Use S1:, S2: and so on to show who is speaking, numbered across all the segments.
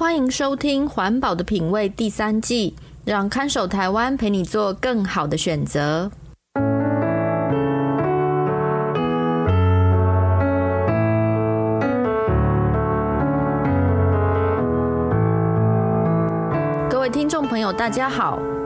S1: 欢迎收听《环保的品味》第三季，让看守台湾陪你做更好的选择。各位听众朋友，大家好。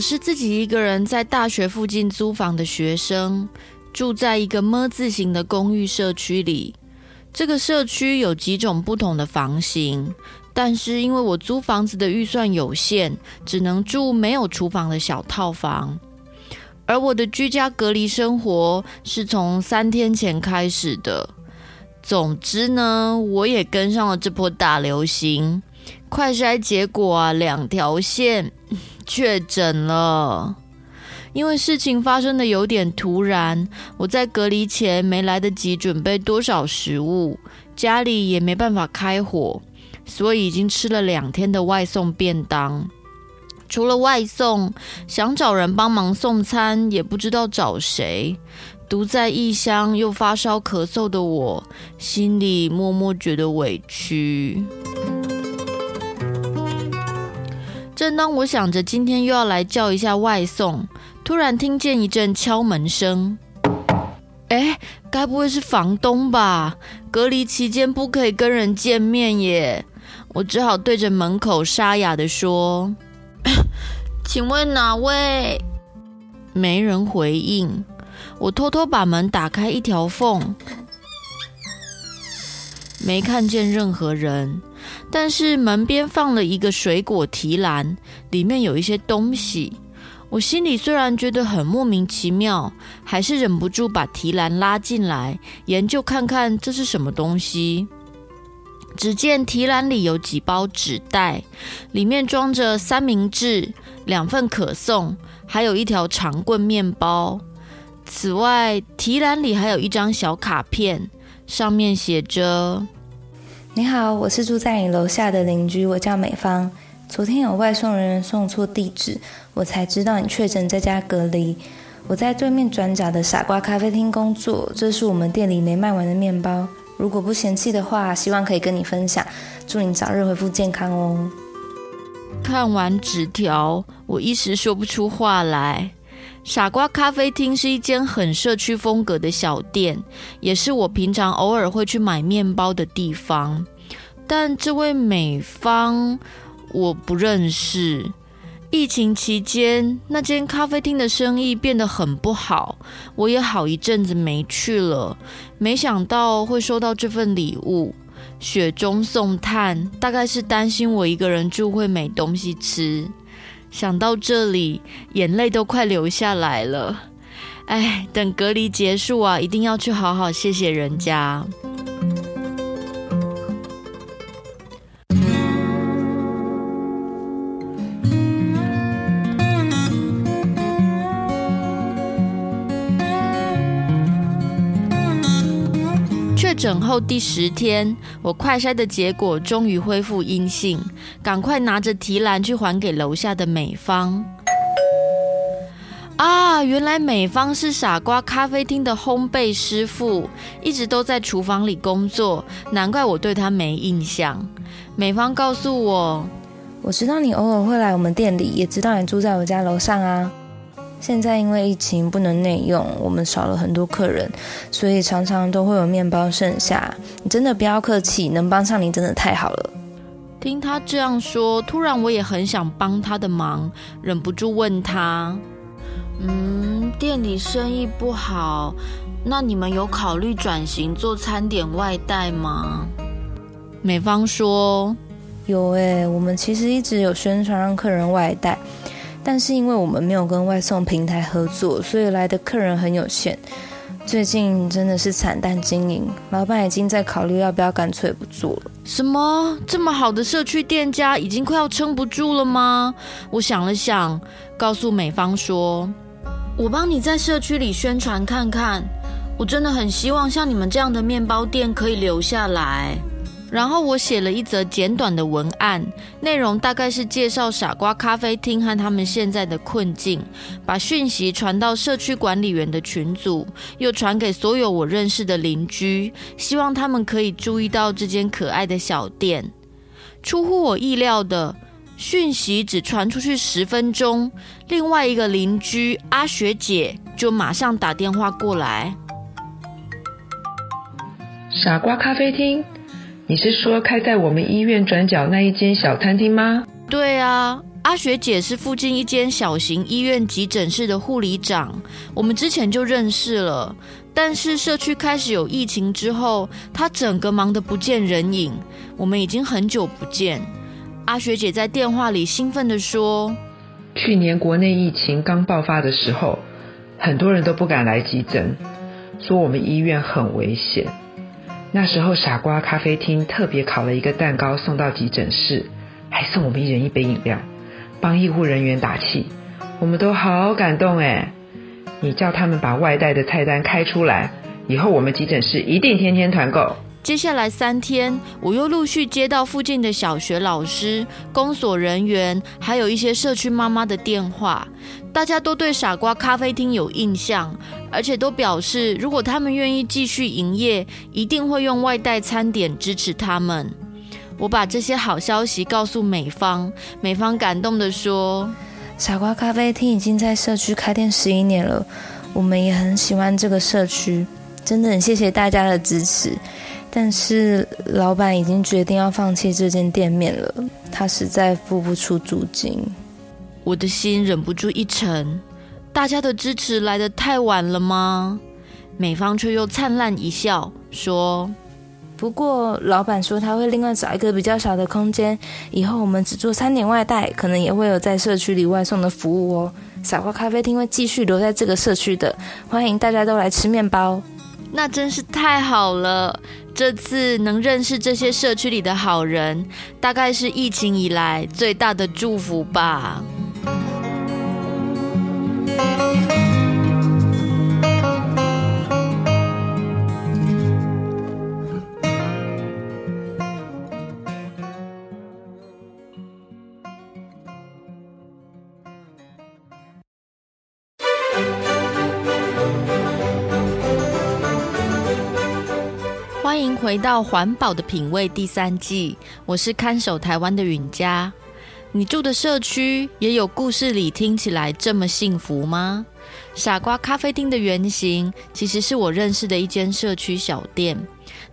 S1: 是自己一个人在大学附近租房的学生，住在一个“么”字形的公寓社区里。这个社区有几种不同的房型，但是因为我租房子的预算有限，只能住没有厨房的小套房。而我的居家隔离生活是从三天前开始的。总之呢，我也跟上了这波大流行。快筛结果啊，两条线。确诊了，因为事情发生的有点突然，我在隔离前没来得及准备多少食物，家里也没办法开火，所以已经吃了两天的外送便当。除了外送，想找人帮忙送餐，也不知道找谁。独在异乡又发烧咳嗽的我，心里默默觉得委屈。正当我想着今天又要来叫一下外送，突然听见一阵敲门声。哎，该不会是房东吧？隔离期间不可以跟人见面耶！我只好对着门口沙哑的说：“ 请问哪位？”没人回应。我偷偷把门打开一条缝，没看见任何人。但是门边放了一个水果提篮，里面有一些东西。我心里虽然觉得很莫名其妙，还是忍不住把提篮拉进来研究看看这是什么东西。只见提篮里有几包纸袋，里面装着三明治、两份可颂，还有一条长棍面包。此外，提篮里还有一张小卡片，上面写着。
S2: 你好，我是住在你楼下的邻居，我叫美芳。昨天有外送人员送错地址，我才知道你确诊在家隔离。我在对面转角的傻瓜咖啡厅工作，这是我们店里没卖完的面包。如果不嫌弃的话，希望可以跟你分享。祝你早日恢复健康哦。
S1: 看完纸条，我一时说不出话来。傻瓜咖啡厅是一间很社区风格的小店，也是我平常偶尔会去买面包的地方。但这位美方我不认识。疫情期间，那间咖啡厅的生意变得很不好，我也好一阵子没去了。没想到会收到这份礼物，雪中送炭，大概是担心我一个人住会没东西吃。想到这里，眼泪都快流下来了。哎，等隔离结束啊，一定要去好好谢谢人家。诊后第十天，我快筛的结果终于恢复阴性，赶快拿着提篮去还给楼下的美芳。啊，原来美芳是傻瓜咖啡厅的烘焙师傅，一直都在厨房里工作，难怪我对她没印象。美芳告诉我，
S2: 我知道你偶尔会来我们店里，也知道你住在我家楼上啊。现在因为疫情不能内用，我们少了很多客人，所以常常都会有面包剩下。你真的不要客气，能帮上你真的太好了。
S1: 听他这样说，突然我也很想帮他的忙，忍不住问他：“嗯，店里生意不好，那你们有考虑转型做餐点外带吗？美方说
S2: 有诶，我们其实一直有宣传让客人外带，但是因为我们没有跟外送平台合作，所以来的客人很有限。最近真的是惨淡经营，老板已经在考虑要不要干脆不做了。
S1: 什么？这么好的社区店家已经快要撑不住了吗？我想了想，告诉美方说：“我帮你在社区里宣传看看。我真的很希望像你们这样的面包店可以留下来。”然后我写了一则简短的文案，内容大概是介绍傻瓜咖啡厅和他们现在的困境，把讯息传到社区管理员的群组，又传给所有我认识的邻居，希望他们可以注意到这间可爱的小店。出乎我意料的，讯息只传出去十分钟，另外一个邻居阿雪姐就马上打电话过来。
S3: 傻瓜咖啡厅。你是说开在我们医院转角那一间小餐厅吗？
S1: 对啊，阿雪姐是附近一间小型医院急诊室的护理长，我们之前就认识了。但是社区开始有疫情之后，她整个忙得不见人影，我们已经很久不见。阿雪姐在电话里兴奋地说：“
S3: 去年国内疫情刚爆发的时候，很多人都不敢来急诊，说我们医院很危险。”那时候，傻瓜咖啡厅特别烤了一个蛋糕送到急诊室，还送我们一人一杯饮料，帮医护人员打气，我们都好感动哎！你叫他们把外带的菜单开出来，以后我们急诊室一定天天团购。
S1: 接下来三天，我又陆续接到附近的小学老师、公所人员，还有一些社区妈妈的电话。大家都对傻瓜咖啡厅有印象，而且都表示，如果他们愿意继续营业，一定会用外带餐点支持他们。我把这些好消息告诉美方，美方感动地说：“
S2: 傻瓜咖啡厅已经在社区开店十一年了，我们也很喜欢这个社区，真的很谢谢大家的支持。”但是老板已经决定要放弃这间店面了，他实在付不出租金。
S1: 我的心忍不住一沉，大家的支持来得太晚了吗？美方却又灿烂一笑，说：“
S2: 不过老板说他会另外找一个比较小的空间，以后我们只做餐点外带，可能也会有在社区里外送的服务哦。傻瓜咖啡厅会继续留在这个社区的，欢迎大家都来吃面包。”
S1: 那真是太好了！这次能认识这些社区里的好人，大概是疫情以来最大的祝福吧。欢迎回到《环保的品味》第三季，我是看守台湾的允嘉。你住的社区也有故事里听起来这么幸福吗？傻瓜咖啡厅的原型其实是我认识的一间社区小店，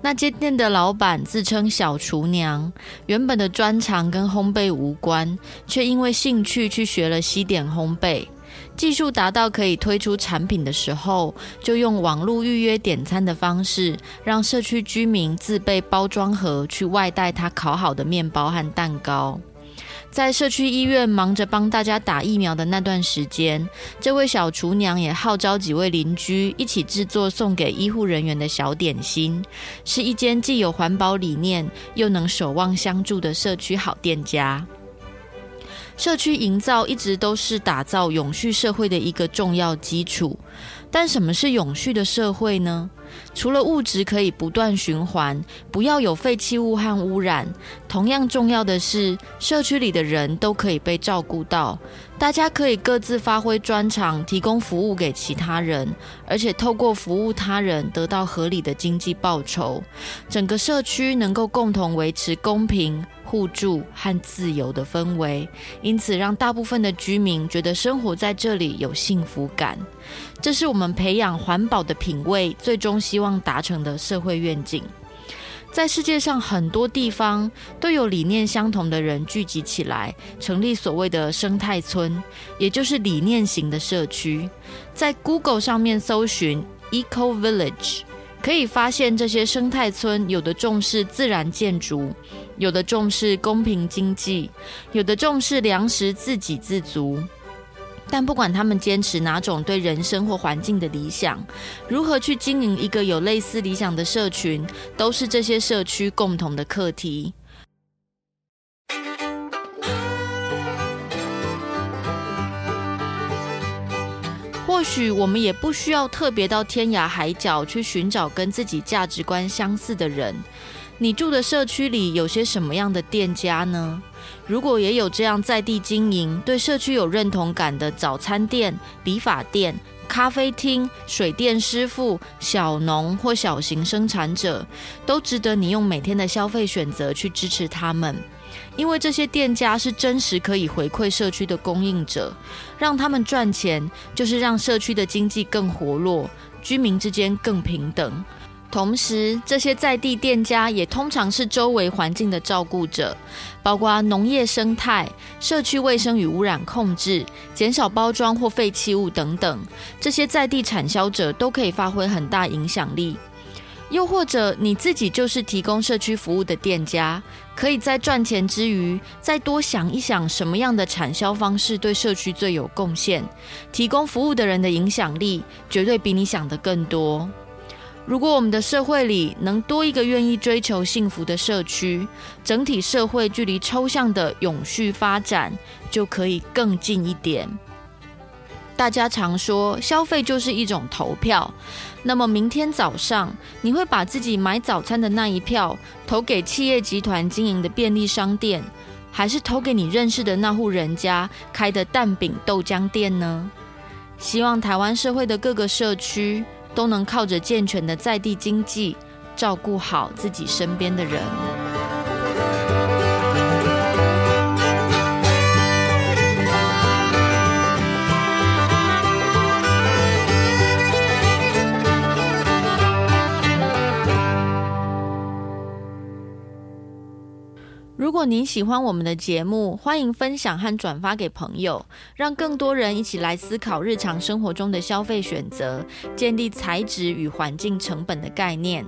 S1: 那间店的老板自称小厨娘，原本的专长跟烘焙无关，却因为兴趣去学了西点烘焙。技术达到可以推出产品的时候，就用网络预约点餐的方式，让社区居民自备包装盒去外带他烤好的面包和蛋糕。在社区医院忙着帮大家打疫苗的那段时间，这位小厨娘也号召几位邻居一起制作送给医护人员的小点心，是一间既有环保理念又能守望相助的社区好店家。社区营造一直都是打造永续社会的一个重要基础，但什么是永续的社会呢？除了物质可以不断循环，不要有废弃物和污染，同样重要的是，社区里的人都可以被照顾到，大家可以各自发挥专长，提供服务给其他人，而且透过服务他人得到合理的经济报酬，整个社区能够共同维持公平。互助和自由的氛围，因此让大部分的居民觉得生活在这里有幸福感。这是我们培养环保的品味，最终希望达成的社会愿景。在世界上很多地方都有理念相同的人聚集起来，成立所谓的生态村，也就是理念型的社区。在 Google 上面搜寻 Eco Village，可以发现这些生态村有的重视自然建筑，有的重视公平经济，有的重视粮食自给自足。但不管他们坚持哪种对人生或环境的理想，如何去经营一个有类似理想的社群，都是这些社区共同的课题。或许我们也不需要特别到天涯海角去寻找跟自己价值观相似的人。你住的社区里有些什么样的店家呢？如果也有这样在地经营、对社区有认同感的早餐店、理发店、咖啡厅、水电师傅、小农或小型生产者，都值得你用每天的消费选择去支持他们，因为这些店家是真实可以回馈社区的供应者，让他们赚钱，就是让社区的经济更活络，居民之间更平等。同时，这些在地店家也通常是周围环境的照顾者，包括农业生态、社区卫生与污染控制、减少包装或废弃物等等。这些在地产销者都可以发挥很大影响力。又或者你自己就是提供社区服务的店家，可以在赚钱之余，再多想一想什么样的产销方式对社区最有贡献。提供服务的人的影响力，绝对比你想的更多。如果我们的社会里能多一个愿意追求幸福的社区，整体社会距离抽象的永续发展就可以更近一点。大家常说消费就是一种投票，那么明天早上你会把自己买早餐的那一票投给企业集团经营的便利商店，还是投给你认识的那户人家开的蛋饼豆浆店呢？希望台湾社会的各个社区。都能靠着健全的在地经济，照顾好自己身边的人。如果您喜欢我们的节目，欢迎分享和转发给朋友，让更多人一起来思考日常生活中的消费选择，建立材质与环境成本的概念。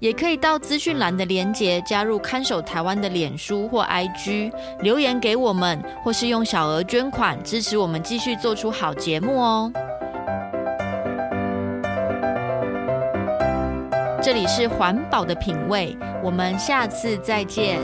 S1: 也可以到资讯栏的连结加入看守台湾的脸书或 IG 留言给我们，或是用小额捐款支持我们继续做出好节目哦。这里是环保的品味，我们下次再见。